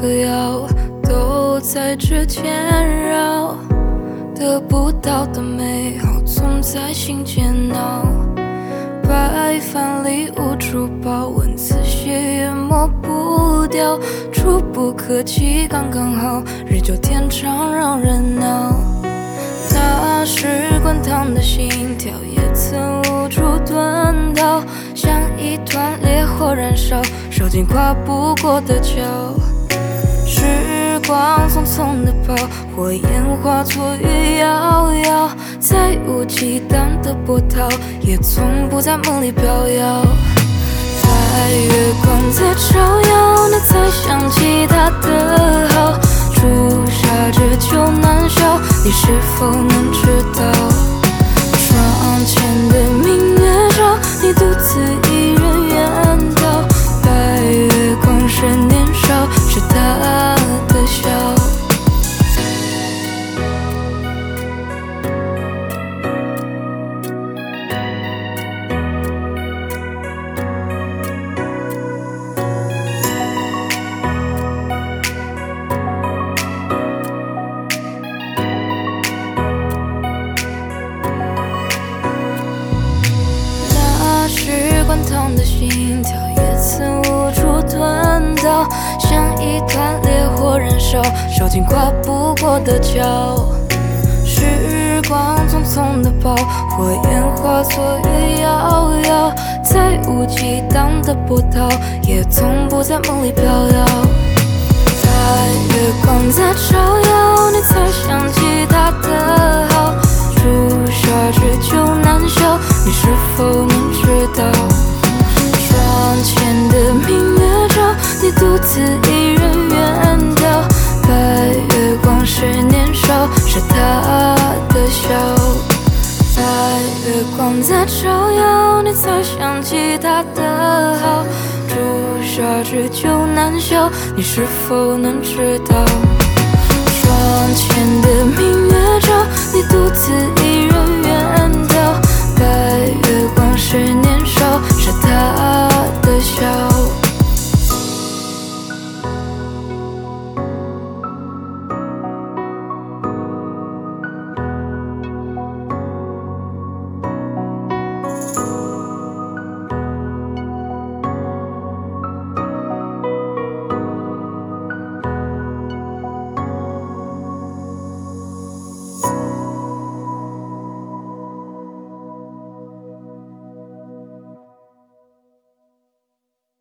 个谣，都在指尖绕。得不到的美好，总在心间闹。白饭里无处报，文字写也抹不掉。触不可及，刚刚好，日久天长让人恼。那时滚烫的心跳，也曾无处遁逃，像一团烈火燃烧，烧尽跨不过的桥。时光匆匆的跑，火焰化作雨遥遥，再无激荡的波涛，也从不在梦里飘摇。在月光在照耀，你才想起他的好。朱砂痣久难消，你是否能滚烫的心跳，也曾无处遁逃，像一团烈火燃烧，烧尽跨不过的桥。时光匆匆的跑，火焰化作月遥遥，再无激荡的波涛，也从不在梦里飘摇。在月光在照耀，你才想起否能知道？窗前的明月照，你独自一人远眺。白月光是年少，是他的笑。白月光在照耀，你才想起他的好。朱砂痣就难消，你是否能知道？窗前的明月。